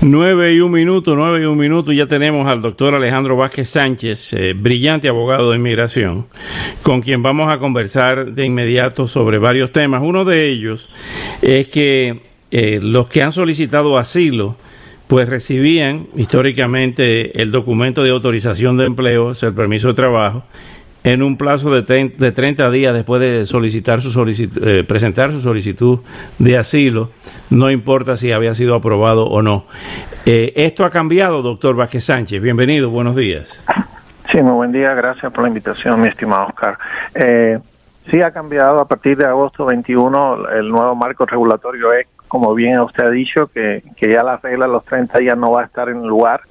9 y un minuto, 9 y un minuto, ya tenemos al doctor Alejandro Vázquez Sánchez, eh, brillante abogado de inmigración, con quien vamos a conversar de inmediato sobre varios temas. Uno de ellos es que eh, los que han solicitado asilo, pues recibían históricamente el documento de autorización de empleo, el permiso de trabajo, en un plazo de, de 30 días después de solicitar su eh, presentar su solicitud de asilo, no importa si había sido aprobado o no. Eh, esto ha cambiado, doctor Vázquez Sánchez. Bienvenido, buenos días. Sí, muy buen día, gracias por la invitación, mi estimado Oscar. Eh, sí ha cambiado a partir de agosto 21, el nuevo marco regulatorio es, como bien usted ha dicho, que, que ya la regla de los 30 días no va a estar en lugar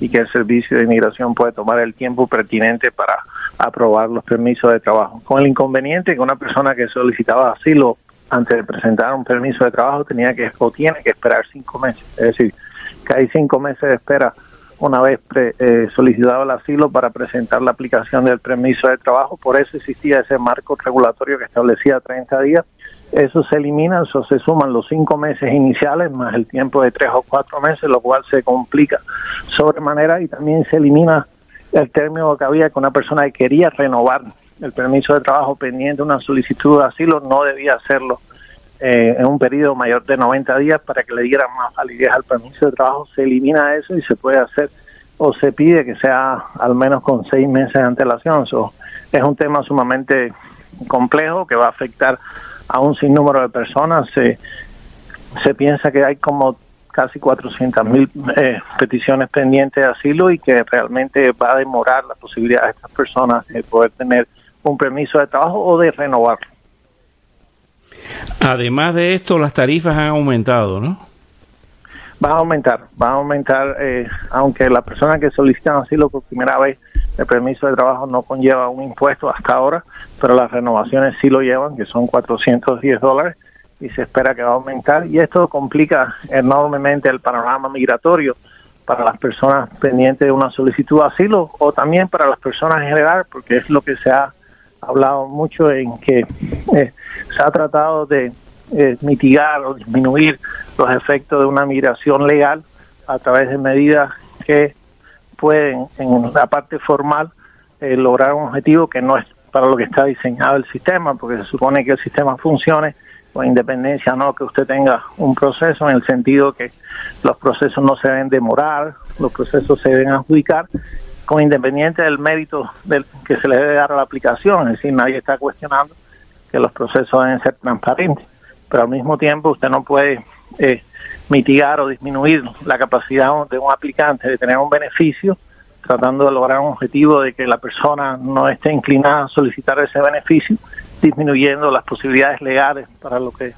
y que el Servicio de Inmigración puede tomar el tiempo pertinente para aprobar los permisos de trabajo. Con el inconveniente que una persona que solicitaba asilo antes de presentar un permiso de trabajo tenía que o tiene que esperar cinco meses. Es decir, que hay cinco meses de espera una vez eh, solicitado el asilo para presentar la aplicación del permiso de trabajo. Por eso existía ese marco regulatorio que establecía 30 días. Eso se elimina, eso se suman los cinco meses iniciales más el tiempo de tres o cuatro meses, lo cual se complica sobremanera y también se elimina el término que había que una persona que quería renovar el permiso de trabajo pendiente una solicitud de asilo no debía hacerlo eh, en un periodo mayor de 90 días para que le dieran más validez al permiso de trabajo. Se elimina eso y se puede hacer o se pide que sea al menos con seis meses de antelación. es un tema sumamente complejo que va a afectar a un sinnúmero de personas. Se, se piensa que hay como casi 400 mil eh, peticiones pendientes de asilo y que realmente va a demorar la posibilidad de estas personas de poder tener un permiso de trabajo o de renovarlo. Además de esto, las tarifas han aumentado, ¿no? Va a aumentar, va a aumentar, eh, aunque la persona que solicita asilo por primera vez, el permiso de trabajo no conlleva un impuesto hasta ahora, pero las renovaciones sí lo llevan, que son 410 dólares y se espera que va a aumentar. Y esto complica enormemente el panorama migratorio para las personas pendientes de una solicitud de asilo o también para las personas en general porque es lo que se ha hablado mucho en que eh, se ha tratado de eh, mitigar o disminuir los efectos de una migración legal a través de medidas que pueden en la parte formal eh, lograr un objetivo que no es para lo que está diseñado el sistema porque se supone que el sistema funcione con independencia no que usted tenga un proceso en el sentido que los procesos no se deben demorar, los procesos se deben adjudicar con independiente del mérito del que se le debe dar a la aplicación, es decir, nadie está cuestionando que los procesos deben ser transparentes, pero al mismo tiempo usted no puede eh, mitigar o disminuir la capacidad de un aplicante de tener un beneficio tratando de lograr un objetivo de que la persona no esté inclinada a solicitar ese beneficio disminuyendo las posibilidades legales para lo que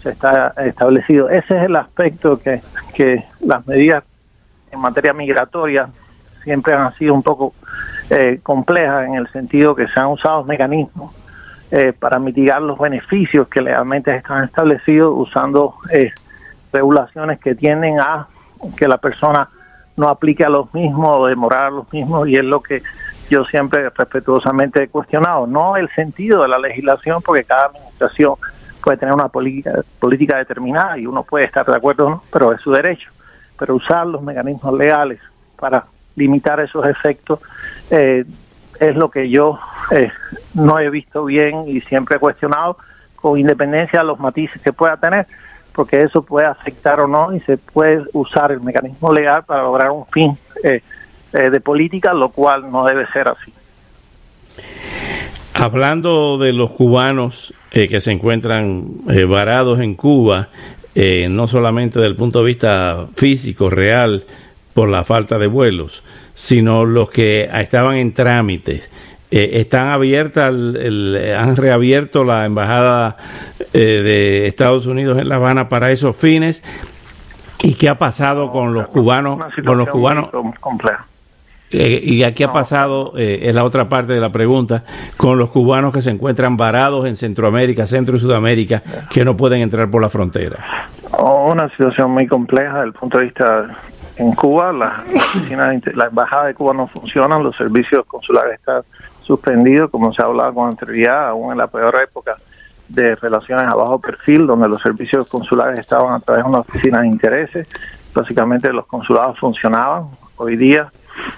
se está establecido. Ese es el aspecto que, que las medidas en materia migratoria siempre han sido un poco eh, complejas en el sentido que se han usado mecanismos eh, para mitigar los beneficios que legalmente están establecidos usando eh, regulaciones que tienden a que la persona no aplique a los mismos o demorar a los mismos y es lo que yo siempre respetuosamente he cuestionado, no el sentido de la legislación, porque cada administración puede tener una política, política determinada y uno puede estar de acuerdo, ¿no? pero es su derecho, pero usar los mecanismos legales para limitar esos efectos eh, es lo que yo eh, no he visto bien y siempre he cuestionado con independencia de los matices que pueda tener, porque eso puede afectar o no y se puede usar el mecanismo legal para lograr un fin eh, eh, de política, lo cual no debe ser así. Hablando de los cubanos eh, que se encuentran eh, varados en Cuba, no solamente desde el punto de vista físico, real, por la falta de vuelos, sino los que estaban en trámite. están abiertas, han reabierto la embajada de Estados Unidos en La Habana para esos fines. ¿Y qué ha pasado con los cubanos? Con los cubanos Eh, ¿Y aquí ha pasado, eh, es la otra parte de la pregunta, con los cubanos que se encuentran varados en Centroamérica, Centro y Sudamérica, que no pueden entrar por la frontera? Una situación muy compleja desde el punto de vista en Cuba, la, la embajada de Cuba no funcionan, los servicios consulares están suspendidos, como se ha hablado con anterioridad, aún en la peor época de relaciones a bajo perfil, donde los servicios consulares estaban a través de una oficina de intereses. Básicamente los consulados funcionaban. Hoy día,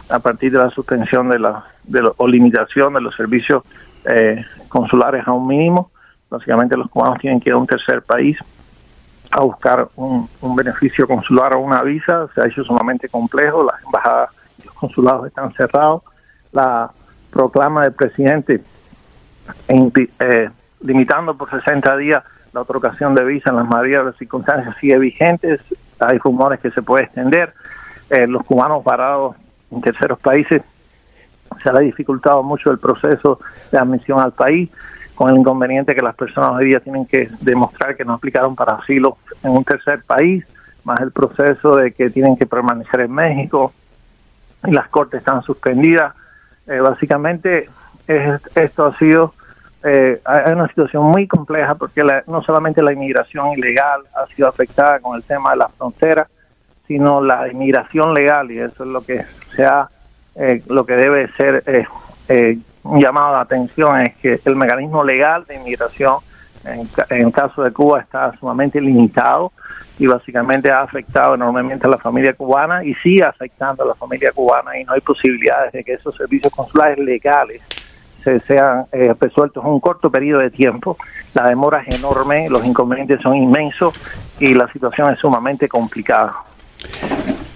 a partir de la suspensión de la, de o limitación de los servicios eh, consulares a un mínimo, básicamente los cubanos tienen que ir a un tercer país a buscar un, beneficio consular o una visa. Se ha hecho sumamente complejo. Las embajadas y los consulados están cerrados. La proclama del presidente eh, limitando por 60 días la otorgación de visa en las mayoría de las circunstancias sigue vigente. Hay rumores que se puede extender. Eh, los cubanos parados en terceros países se ha dificultado mucho el proceso de admisión al país, con el inconveniente que las personas hoy día tienen que demostrar que no aplicaron para asilo en un tercer país, más el proceso de que tienen que permanecer en México y las cortes están suspendidas. Eh, básicamente, esto ha sido eh, una situación muy compleja porque no solamente la inmigración ilegal ha sido afectada con el tema de la frontera, sino la inmigración legal y eso es lo que sea eh, lo que debe ser eh, eh, llamado de atención es que el mecanismo legal de inmigración en, el caso de Cuba está sumamente limitado y básicamente ha afectado enormemente a la familia cubana y sigue afectando a la familia cubana y no hay posibilidades de que esos servicios consulares legales se sean eh, resueltos en un corto periodo de tiempo. La demora es enorme, los inconvenientes son inmensos y la situación es sumamente complicada.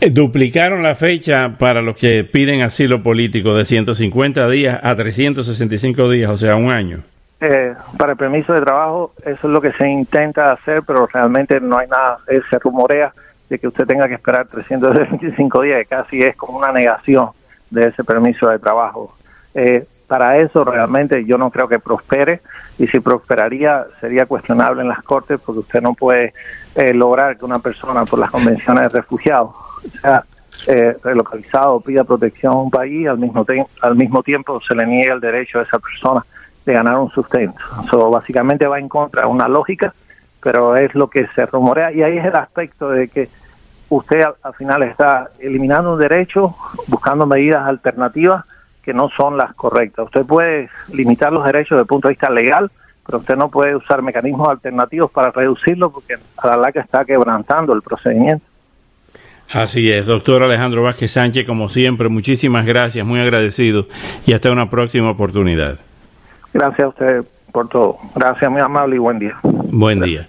Eh, duplicaron la fecha para los que piden asilo político de 150 días a 365 días, o sea, un año. Eh, para el permiso de trabajo, eso es lo que se intenta hacer, pero realmente no hay nada, se rumorea de que usted tenga que esperar 365 días, que casi es como una negación de ese permiso de trabajo. Eh, para eso realmente yo no creo que prospere y si prosperaría sería cuestionable en las cortes porque usted no puede eh, lograr que una persona por las convenciones de refugiados sea eh, relocalizado pida protección a un país al mismo al mismo tiempo se le niega el derecho a esa persona de ganar un sustento. Eso básicamente va en contra de una lógica, pero es lo que se rumorea y ahí es el aspecto de que usted al final está eliminando un derecho, buscando medidas alternativas que no son las correctas. Usted puede limitar los derechos desde el punto de vista legal, pero usted no puede usar mecanismos alternativos para reducirlo porque a la larga está quebrantando el procedimiento. Así es, doctor Alejandro Vázquez Sánchez, como siempre, muchísimas gracias, muy agradecido y hasta una próxima oportunidad. Gracias a usted por todo. Gracias, muy amable y buen día. Buen día.